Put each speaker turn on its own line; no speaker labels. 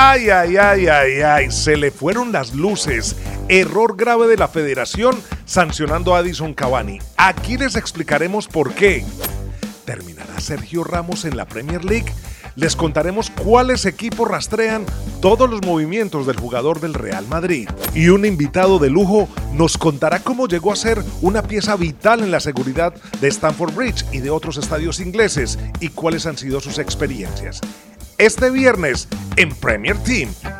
Ay, ay, ay, ay, ay, se le fueron las luces. Error grave de la federación sancionando a Addison Cavani. Aquí les explicaremos por qué. ¿Terminará Sergio Ramos en la Premier League? Les contaremos cuáles equipos rastrean todos los movimientos del jugador del Real Madrid. Y un invitado de lujo nos contará cómo llegó a ser una pieza vital en la seguridad de Stamford Bridge y de otros estadios ingleses y cuáles han sido sus experiencias. Este viernes en Premier Team